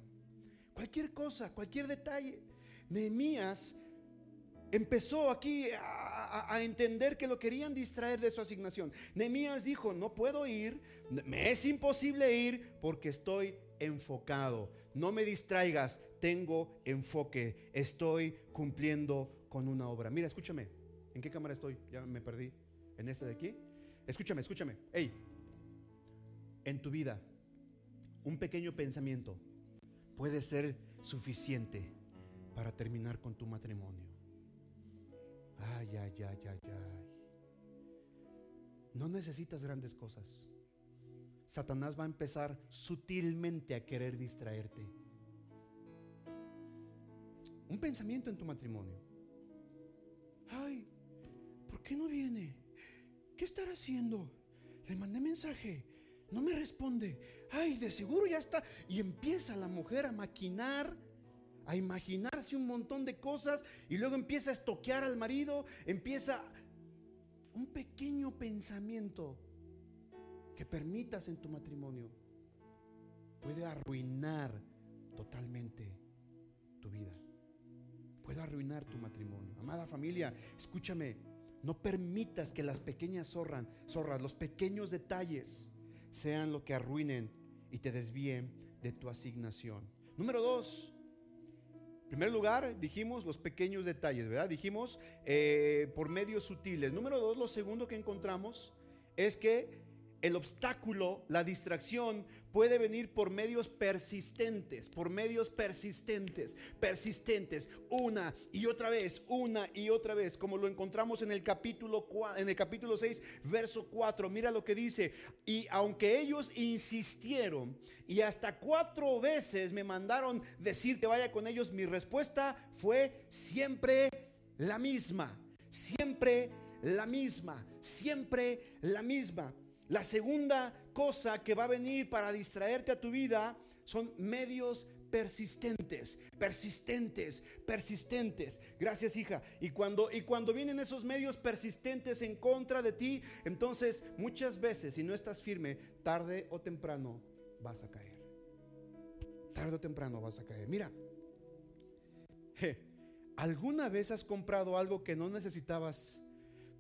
Cualquier cosa, cualquier detalle. Nehemías empezó aquí a, entender que lo querían distraer de su asignación. Nehemías dijo, no puedo ir, me es imposible ir porque estoy enfocado. No me distraigas, tengo enfoque, estoy cumpliendo con una obra. Mira, escúchame, ¿en qué cámara estoy? Ya me perdí. ¿En esta de aquí? Escúchame, escúchame. En tu vida, un pequeño pensamiento puede ser suficiente para terminar con tu matrimonio. Ay, ay, ay, ay, ay. No necesitas grandes cosas. Satanás va a empezar sutilmente a querer distraerte. Un pensamiento en tu matrimonio. Ay, ¿por qué no viene? ¿Qué estará haciendo? Le mandé mensaje, no me responde. Ay, de seguro ya está. Y empieza la mujer a maquinar, a imaginarse un montón de cosas y luego empieza a estoquear al marido, empieza un pequeño pensamiento que permitas en tu matrimonio puede arruinar totalmente tu vida. Puede arruinar tu matrimonio. Amada familia, escúchame, no permitas que las pequeñas zorras, zorras, los pequeños detalles sean lo que arruinen y te desvíen de tu asignación. Número dos, en primer lugar, dijimos los pequeños detalles, ¿verdad? Dijimos eh, por medios sutiles. Número dos, lo segundo que encontramos es que el obstáculo, la distracción, puede venir por medios persistentes, por medios persistentes, persistentes, una y otra vez, una y otra vez, como lo encontramos en el capítulo en el capítulo 6, verso 4. Mira lo que dice, y aunque ellos insistieron y hasta cuatro veces me mandaron decir que vaya con ellos, mi respuesta fue siempre la misma, siempre la misma, siempre la misma. La segunda cosa que va a venir para distraerte a tu vida son medios persistentes, persistentes, persistentes. Gracias, hija. Y cuando y cuando vienen esos medios persistentes en contra de ti, entonces muchas veces si no estás firme, tarde o temprano vas a caer. Tarde o temprano vas a caer. Mira, ¿alguna vez has comprado algo que no necesitabas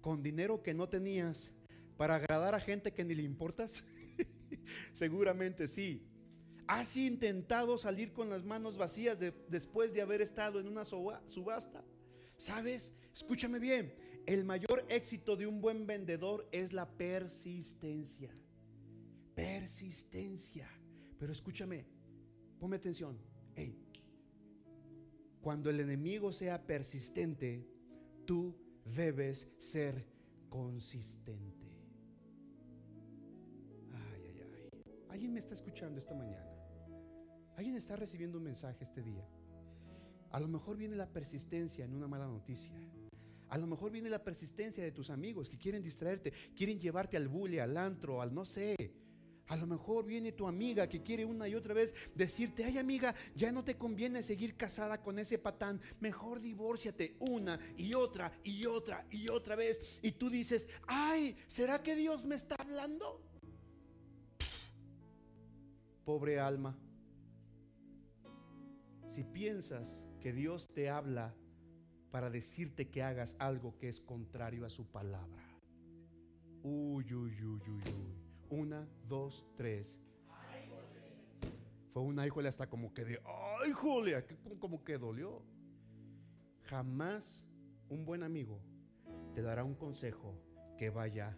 con dinero que no tenías? para agradar a gente que ni le importas? Seguramente sí. ¿Has intentado salir con las manos vacías después de haber estado en una subasta? ¿Sabes? Escúchame bien. El mayor éxito de un buen vendedor es la persistencia. Persistencia. Pero escúchame, ponme atención. Cuando el enemigo sea persistente, tú debes ser consistente. Está escuchando esta mañana. Alguien está recibiendo un mensaje este día. A lo mejor viene la persistencia en una mala noticia. A lo mejor viene la persistencia de tus amigos que quieren distraerte, quieren llevarte al bully, al antro, al no sé. A lo mejor viene tu amiga que quiere una y otra vez decirte, ay amiga, ya no te conviene seguir casada con ese patán, mejor divórciate una y otra y otra y otra vez. Y tú dices, ay, ¿será que Dios me está hablando? Pobre alma, si piensas que Dios te habla para decirte que hagas algo que es contrario a su palabra. Uy, uy, uy, uy, uy. Una, dos, tres. Fue una híjole hasta como que de, ay, Julia, como que dolió. Jamás un buen amigo te dará un consejo que vaya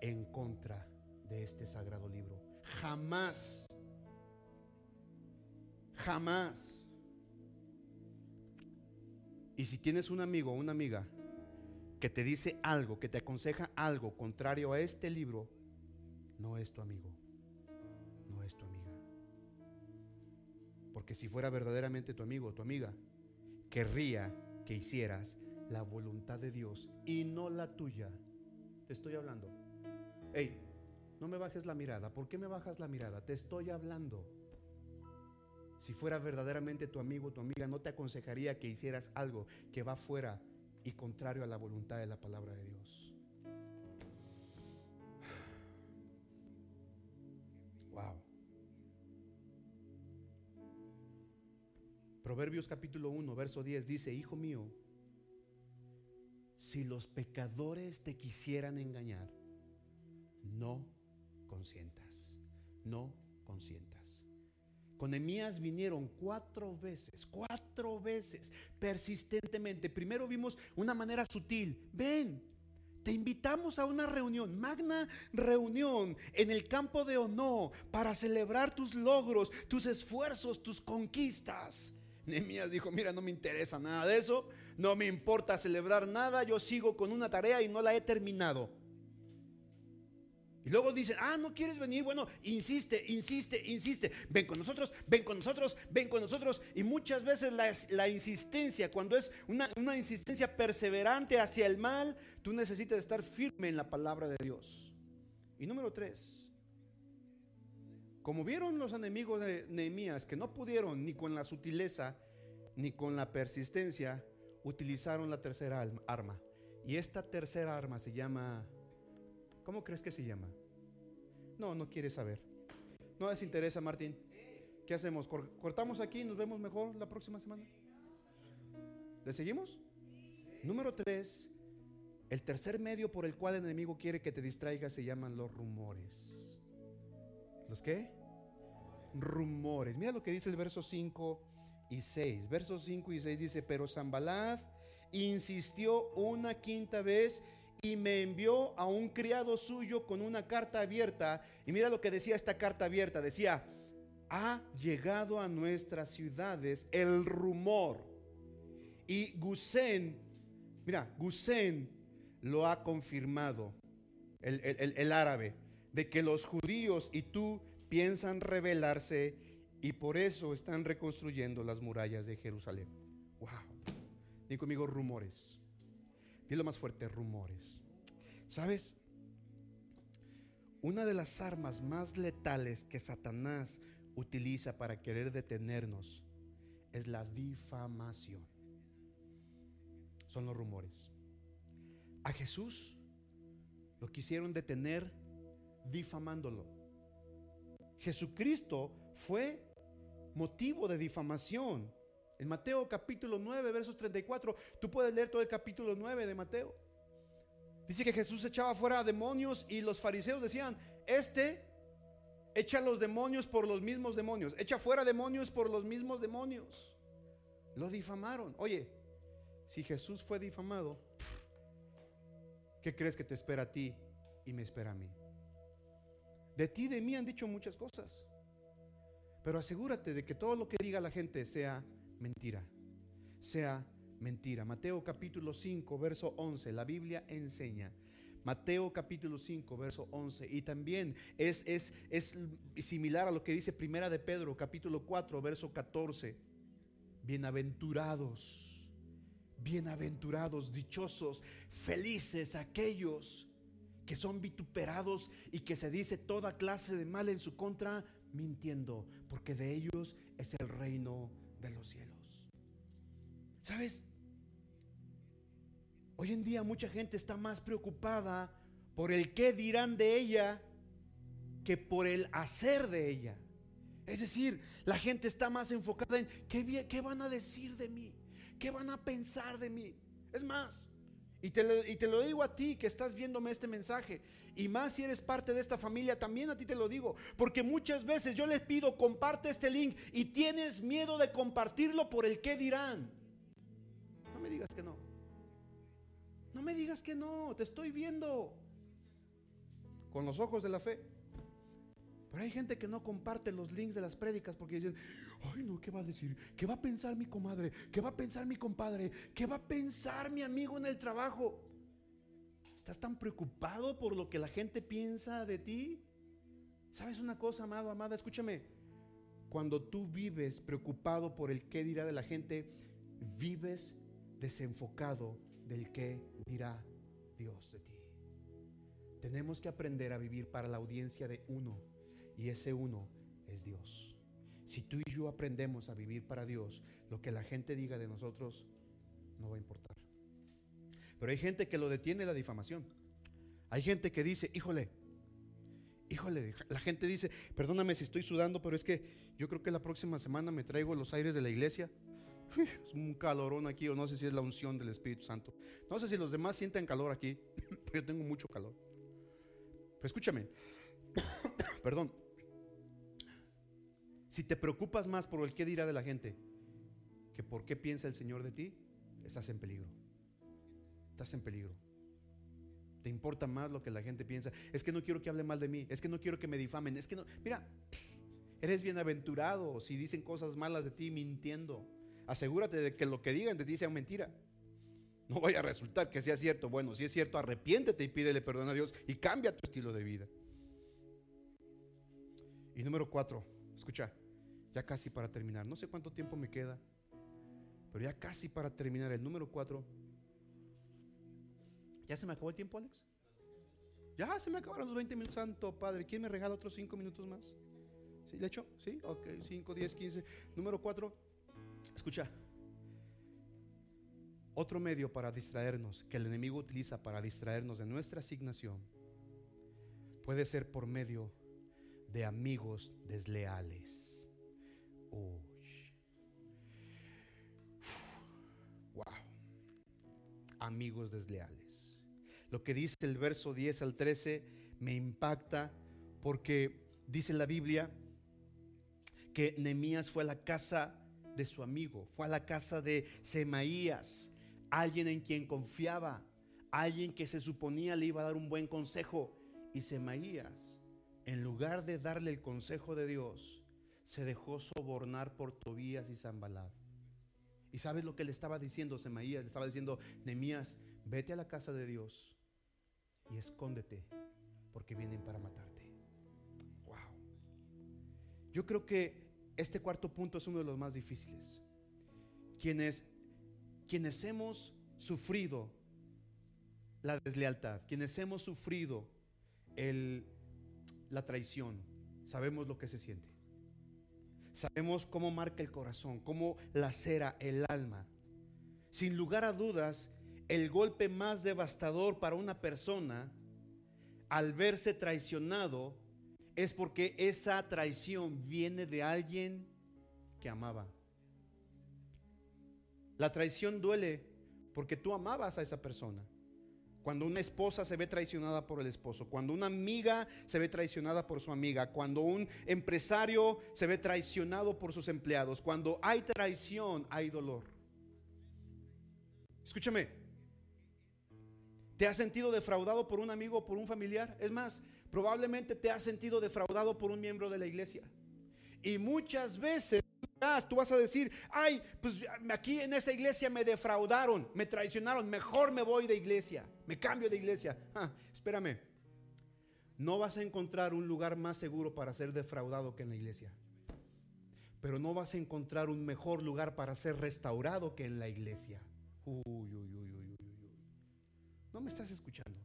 en contra de este sagrado libro. Jamás. Jamás. Y si tienes un amigo o una amiga que te dice algo, que te aconseja algo contrario a este libro, no es tu amigo, no es tu amiga. Porque si fuera verdaderamente tu amigo o tu amiga, querría que hicieras la voluntad de Dios y no la tuya. Te estoy hablando. Hey, no me bajes la mirada. ¿Por qué me bajas la mirada? Te estoy hablando. Si fuera verdaderamente tu amigo tu amiga, no te aconsejaría que hicieras algo que va fuera y contrario a la voluntad de la palabra de Dios. Wow. Proverbios capítulo 1, verso 10 dice, Hijo mío, si los pecadores te quisieran engañar, no consientas, no consientas. Con Nehemías vinieron cuatro veces, cuatro veces, persistentemente. Primero vimos una manera sutil. Ven, te invitamos a una reunión, magna reunión en el campo de honor para celebrar tus logros, tus esfuerzos, tus conquistas. Nehemías dijo, mira, no me interesa nada de eso, no me importa celebrar nada, yo sigo con una tarea y no la he terminado. Y luego dicen, ah, no quieres venir. Bueno, insiste, insiste, insiste. Ven con nosotros, ven con nosotros, ven con nosotros. Y muchas veces la, insistencia, cuando es una, una, insistencia perseverante hacia el mal, tú necesitas estar firme en la palabra de Dios. Y número tres, como vieron los enemigos de Nehemías que no pudieron ni con la sutileza ni con la persistencia, utilizaron la tercera arma. Y esta tercera arma se llama ¿Cómo crees que se llama? No, no quiere saber. No les interesa, Martín. ¿Qué hacemos? ¿Cortamos aquí y nos vemos mejor la próxima semana? ¿Le seguimos? Número tres, el tercer medio por el cual el enemigo quiere que te distraigas se llaman los rumores. ¿Los qué? Rumores. Mira lo que dice el verso 5 y 6. Versos 5 y 6 dice, pero Zambalad insistió una quinta vez y me envió a un criado suyo con una carta abierta. Y mira lo que decía esta carta abierta. Decía, ha llegado a nuestras ciudades el rumor. Y Gusen, mira, Gusen lo ha confirmado, el, el árabe, de que los judíos y tú piensan rebelarse y por eso están reconstruyendo las murallas de Jerusalén. Wow. Dí conmigo rumores. Dilo más fuerte, rumores. ¿Sabes? Una de las armas más letales que Satanás utiliza para querer detenernos es la difamación. Son los rumores. A Jesús lo quisieron detener difamándolo. Jesucristo fue motivo de difamación. En Mateo capítulo 9, versos 34, tú puedes leer todo el capítulo 9 de Mateo. Dice que Jesús echaba fuera demonios y los fariseos decían, este echa los demonios por los mismos demonios, echa fuera demonios por los mismos demonios. Lo difamaron. Oye, si Jesús fue difamado, ¿qué crees que te espera a ti y me espera a mí? De ti y de mí han dicho muchas cosas. Pero asegúrate de que todo lo que diga la gente sea mentira, sea mentira. Mateo capítulo 5, verso 11, la Biblia enseña. Mateo capítulo 5, verso 11. Y también es, es, es similar a lo que dice Primera de Pedro, capítulo 4, verso 14. Bienaventurados, bienaventurados, dichosos, felices aquellos que son vituperados y que se dice toda clase de mal en su contra, mintiendo, porque de ellos es el reino de los cielos. ¿Sabes? Hoy en día mucha gente está más preocupada por el qué dirán de ella que por el hacer de ella. Es decir, la gente está más enfocada en qué, qué van a decir de mí, qué van a pensar de mí. Es más, y te, lo, y te, lo, digo a ti que estás viéndome este mensaje. Y más si eres parte de esta familia, también a ti te lo digo. Porque muchas veces yo les pido, comparte este link y tienes miedo de compartirlo por el qué dirán. No me digas que no. No me digas que no, te estoy viendo con los ojos de la fe. Pero hay gente que no comparte los links de las prédicas porque dicen, ay no, ¿qué va a decir? ¿Qué va a pensar mi comadre? ¿Qué va a pensar mi compadre? ¿Qué va a pensar mi amigo en el trabajo? ¿Estás tan preocupado por lo que la gente piensa de ti? ¿Sabes una cosa, amado, amada? Escúchame. Cuando tú vives preocupado por el qué dirá de la gente, vives desenfocado del que dirá Dios de ti. Tenemos que aprender a vivir para la audiencia de uno y ese uno es Dios. Si tú y yo aprendemos a vivir para Dios, lo que la gente diga de nosotros no va a importar. Pero hay gente que lo detiene la difamación. Hay gente que dice, híjole, híjole, la gente dice, perdóname si estoy sudando, pero es que yo creo que la próxima semana me traigo los aires de la iglesia es un calorón aquí, o no sé si es la unción del Espíritu Santo. No sé si los demás sienten calor aquí, yo tengo mucho calor. Pero escúchame, perdón. Si te preocupas más por el qué dirá de la gente que por qué piensa el Señor de ti, estás en peligro. Estás en peligro. Te importa más lo que la gente piensa. Es que no quiero que hable mal de mí. Es que no quiero que me difamen. Es que no. Mira, eres bienaventurado si dicen cosas malas de ti mintiendo. Asegúrate de que lo que digan de ti sea mentira. No vaya a resultar que sea cierto. Bueno, si es cierto, arrepiéntete y pídele perdón a Dios y cambia tu estilo de vida. Y número cuatro, escucha, ya casi para terminar. No sé cuánto tiempo me queda, pero ya casi para terminar. El número cuatro. ¿Ya se me acabó el tiempo, Alex? Ya se me acabaron los 20 minutos. Santo Padre, ¿quién me regala otros 5 minutos más? ¿Sí? ¿Le echo? ¿Sí? Ok, 5, 10, 15. Número 4. Escucha. Otro medio para distraernos, que el enemigo utiliza para distraernos de nuestra asignación, puede ser por medio de amigos desleales. Wow. Amigos desleales. Lo que dice el verso 10 al 13 me impacta porque dice la Biblia que Nehemías fue a la casa de su amigo, fue a la casa de Semaías, alguien en quien confiaba, alguien que se suponía le iba a dar un buen consejo. Y Semaías, en lugar de darle el consejo de Dios, se dejó sobornar por Tobías y Zambalad. ¿Y sabes lo que le estaba diciendo Semaías? Le estaba diciendo, Nehemías, vete a la casa de Dios y escóndete, porque vienen para matarte. Wow. Yo creo que este cuarto punto es uno de los más difíciles. Quienes, quienes hemos sufrido la deslealtad, quienes hemos sufrido el, la traición, sabemos lo que se siente. Sabemos cómo marca el corazón, cómo lacera el alma. Sin lugar a dudas, el golpe más devastador para una persona al verse traicionado es porque esa traición viene de alguien que amaba. La traición duele porque tú amabas a esa persona. Cuando una esposa se ve traicionada por el esposo, cuando una amiga se ve traicionada por su amiga, cuando un empresario se ve traicionado por sus empleados, cuando hay traición, hay dolor. Escúchame, ¿te has sentido defraudado por un amigo o por un familiar? Es más, probablemente te has sentido defraudado por un miembro de la iglesia. Y muchas veces tú vas a decir, ay, pues aquí en esta iglesia me defraudaron, me traicionaron, mejor me voy de iglesia, me cambio de iglesia. Ah, espérame, no vas a encontrar un lugar más seguro para ser defraudado que en la iglesia. Pero no vas a encontrar un mejor lugar para ser restaurado que en la iglesia. Uy, uy, uy, uy, uy. No me estás escuchando.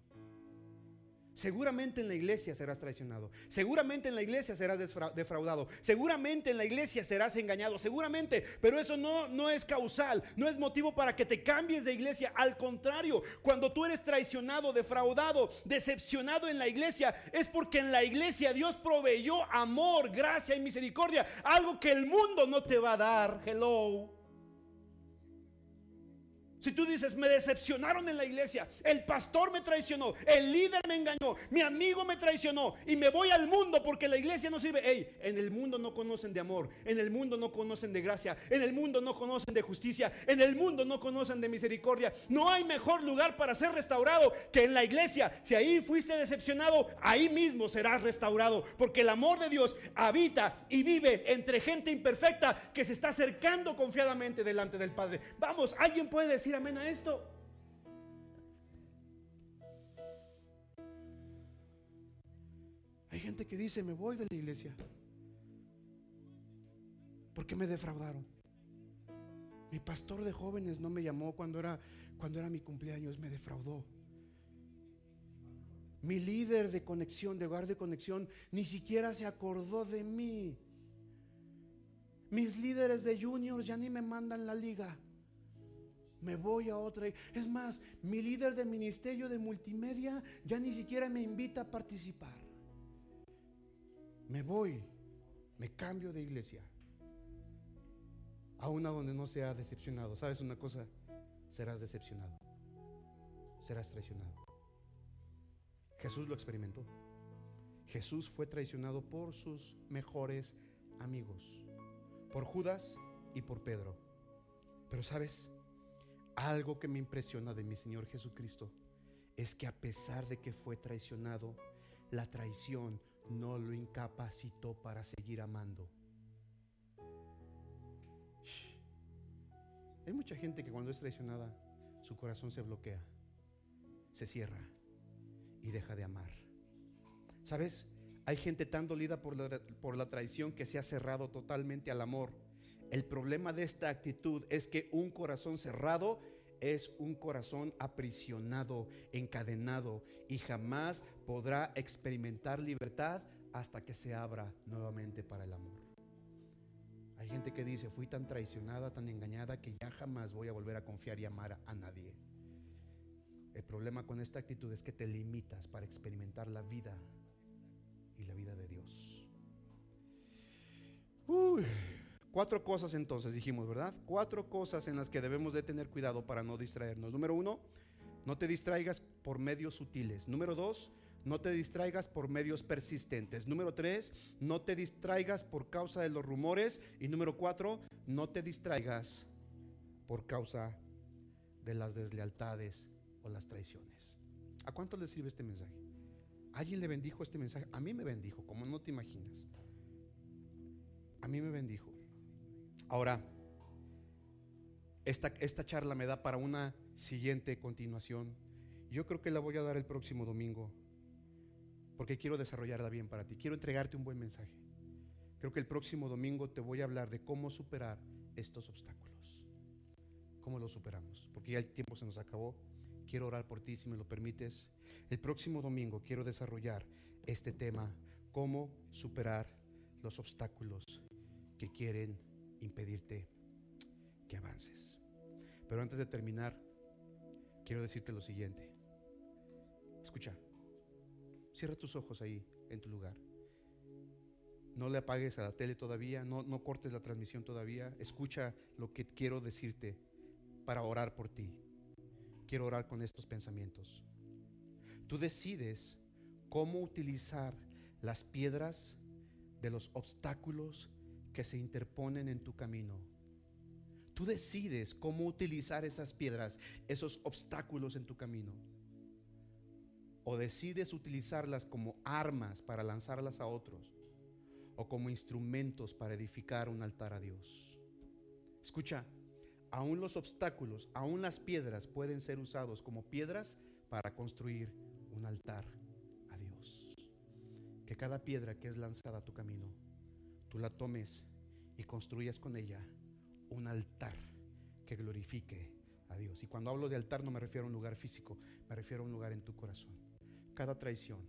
Seguramente en la iglesia serás traicionado. Seguramente en la iglesia serás defraudado. Seguramente en la iglesia serás engañado. Seguramente. Pero eso no, no es causal. No es motivo para que te cambies de iglesia. Al contrario, cuando tú eres traicionado, defraudado, decepcionado en la iglesia, es porque en la iglesia Dios proveyó amor, gracia y misericordia. Algo que el mundo no te va a dar. Hello. Si tú dices, me decepcionaron en la iglesia, el pastor me traicionó, el líder me engañó, mi amigo me traicionó y me voy al mundo porque la iglesia no sirve. Hey, en el mundo no conocen de amor, en el mundo no conocen de gracia, en el mundo no conocen de justicia, en el mundo no conocen de misericordia. No hay mejor lugar para ser restaurado que en la iglesia. Si ahí fuiste decepcionado, ahí mismo serás restaurado porque el amor de Dios habita y vive entre gente imperfecta que se está acercando confiadamente delante del Padre. Vamos, alguien puede decir amén a esto? Hay gente que dice, me voy de la iglesia. Porque me defraudaron. Mi pastor de jóvenes no me llamó cuando era, cuando era mi cumpleaños, me defraudó. Mi líder de conexión, de hogar de conexión, ni siquiera se acordó de mí. Mis líderes de juniors ya ni me mandan la liga. Me voy a otra. Es más, mi líder de ministerio de multimedia ya ni siquiera me invita a participar. Me voy, me cambio de iglesia. A una donde no sea decepcionado. ¿Sabes una cosa? Serás decepcionado. Serás traicionado. Jesús lo experimentó. Jesús fue traicionado por sus mejores amigos. Por Judas y por Pedro. Pero sabes, algo que me impresiona de mi Señor Jesucristo es que a pesar de que fue traicionado, la traición no lo incapacitó para seguir amando. Hay mucha gente que cuando es traicionada, su corazón se bloquea, se cierra y deja de amar. ¿Sabes? Hay gente tan dolida por la, por la traición que se ha cerrado totalmente al amor. El problema de esta actitud es que un corazón cerrado es un corazón aprisionado, encadenado y jamás podrá experimentar libertad hasta que se abra nuevamente para el amor. Hay gente que dice, fui tan traicionada, tan engañada, que ya jamás voy a volver a confiar y amar a nadie. El problema con esta actitud es que te limitas para experimentar la vida y la vida de Dios. Cuatro cosas entonces dijimos, ¿verdad? Cuatro cosas en las que debemos de tener cuidado para no distraernos. Número uno, no te distraigas por medios sutiles. Número dos, no te distraigas por medios persistentes. Número tres, no te distraigas por causa de los rumores. Y número cuatro, no te distraigas por causa de las deslealtades o las traiciones. ¿A cuánto le sirve este mensaje? ¿Alguien le bendijo este mensaje? A mí me bendijo, como no te imaginas. A mí me bendijo. Ahora, esta, esta charla me da para una siguiente continuación. Yo creo que la voy a dar el próximo domingo, porque quiero desarrollarla bien para ti. Quiero entregarte un buen mensaje. Creo que el próximo domingo te voy a hablar de cómo superar estos obstáculos. ¿Cómo los superamos? Porque ya el tiempo se nos acabó. Quiero orar por ti, si me lo permites. El próximo domingo quiero desarrollar este tema, cómo superar los obstáculos que quieren impedirte que avances. Pero antes de terminar, quiero decirte lo siguiente. Escucha, cierra tus ojos ahí en tu lugar. No le apagues a la tele todavía, no, no cortes la transmisión todavía. Escucha lo que quiero decirte para orar por ti. Quiero orar con estos pensamientos. Tú decides cómo utilizar las piedras de los obstáculos que se interponen en tu camino. Tú decides cómo utilizar esas piedras, esos obstáculos en tu camino. O decides utilizarlas como armas para lanzarlas a otros. O como instrumentos para edificar un altar a Dios. Escucha, aún los obstáculos, aún las piedras pueden ser usados como piedras para construir un altar a Dios. Que cada piedra que es lanzada a tu camino tú la tomes y construyas con ella un altar que glorifique a Dios. Y cuando hablo de altar no me refiero a un lugar físico, me refiero a un lugar en tu corazón. Cada traición,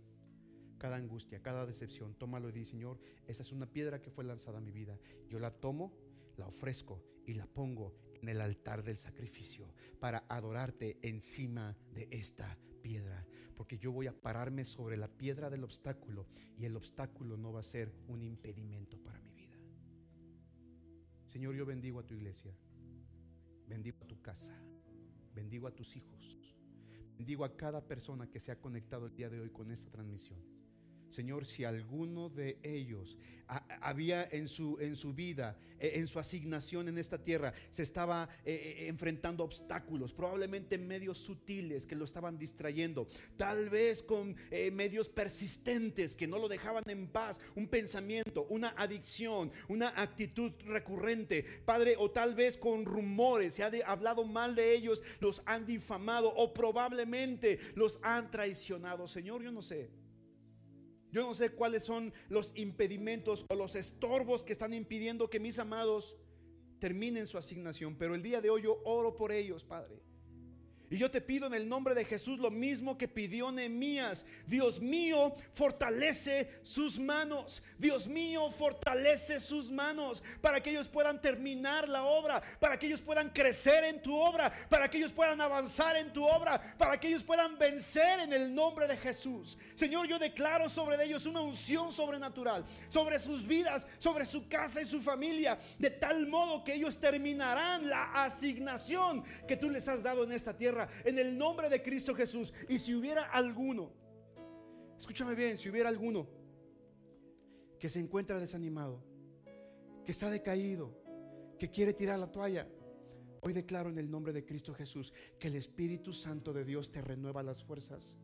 cada angustia, cada decepción, tómalo y di, Señor, esa es una piedra que fue lanzada a mi vida. Yo la tomo, la ofrezco y la pongo en el altar del sacrificio para adorarte encima de esta piedra, porque yo voy a pararme sobre la piedra del obstáculo y el obstáculo no va a ser un impedimento para. Señor, yo bendigo a tu iglesia, bendigo a tu casa, bendigo a tus hijos, bendigo a cada persona que se ha conectado el día de hoy con esta transmisión. Señor, si alguno de ellos había en su, en su vida, e, en su asignación en esta tierra, se estaba eh, eh, enfrentando obstáculos, probablemente medios sutiles que lo estaban distrayendo, tal vez con eh, medios persistentes que no lo dejaban en paz, un pensamiento, una adicción, una actitud recurrente, Padre, o tal vez con rumores, se ha hablado mal de ellos, los han difamado o probablemente los han traicionado. Señor, yo no sé. Yo no sé cuáles son los impedimentos o los estorbos que están impidiendo que mis amados terminen su asignación, pero el día de hoy yo oro por ellos, Padre. Y yo te pido en el nombre de Jesús lo mismo que pidió Nehemías. Dios mío, fortalece sus manos. Dios mío, fortalece sus manos para que ellos puedan terminar la obra, para que ellos puedan crecer en tu obra, para que ellos puedan avanzar en tu obra, para que ellos puedan vencer en el nombre de Jesús. Señor, yo declaro sobre ellos una unción sobrenatural, sobre sus vidas, sobre su casa y su familia, de tal modo que ellos terminarán la asignación que tú les has dado en esta tierra en el nombre de Cristo Jesús. Y si hubiera alguno, escúchame bien, si hubiera alguno que se encuentra desanimado, que está decaído, que quiere tirar la toalla, hoy declaro en el nombre de Cristo Jesús que el Espíritu Santo de Dios te renueva las fuerzas,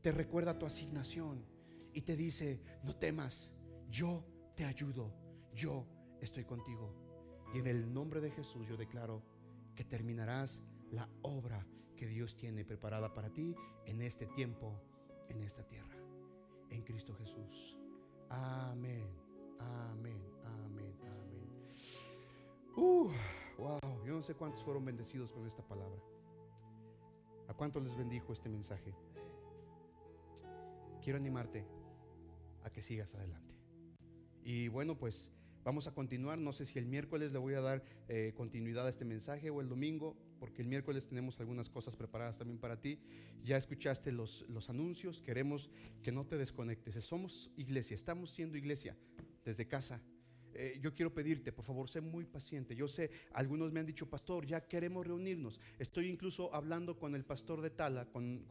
te recuerda tu asignación y te dice, no temas, yo te ayudo, yo estoy contigo. Y en el nombre de Jesús yo declaro que terminarás la obra que Dios tiene preparada para ti en este tiempo, en esta tierra, en Cristo Jesús. Amén. Amén. Amén. Amén. Uh, wow. Yo no sé cuántos fueron bendecidos con esta palabra. ¿A cuántos les bendijo este mensaje? Quiero animarte a que sigas adelante. Y bueno, pues vamos a continuar. No sé si el miércoles le voy a dar eh, continuidad a este mensaje o el domingo, porque el miércoles tenemos algunas cosas preparadas también para ti. Ya escuchaste los, los anuncios. Queremos que no te desconectes. Somos iglesia, estamos siendo iglesia desde casa eh, yo quiero pedirte, por favor, sé muy paciente. Yo sé, algunos me han dicho, pastor, ya queremos reunirnos. Estoy incluso hablando con el pastor de Tala, con,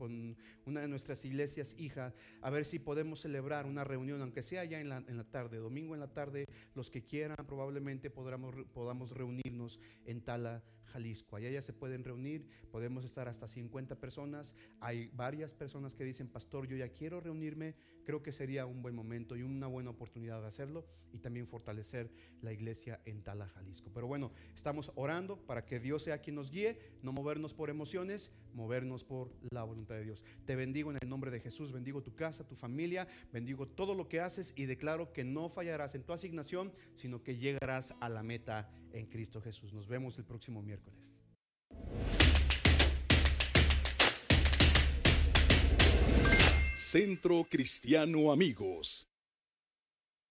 una de nuestras iglesias hijas, a ver si podemos celebrar una reunión, aunque sea ya en la, en la tarde, domingo en la tarde, los que quieran probablemente podamos, podamos reunirnos en Tala Jalisco. Allá ya se pueden reunir, podemos estar hasta 50 personas. Hay varias personas que dicen, pastor, yo ya quiero reunirme. Creo que sería un buen momento y una buena oportunidad de hacerlo y también fortalecer la iglesia en Tala, Jalisco. Pero bueno, estamos orando para que Dios sea quien nos guíe, no movernos por emociones, movernos por la voluntad de Dios. Te bendigo en el nombre de Jesús, bendigo tu casa, tu familia, bendigo todo lo que haces y declaro que no fallarás en tu asignación, sino que llegarás a la meta en Cristo Jesús. Nos vemos el próximo miércoles. Centro Cristiano Amigos.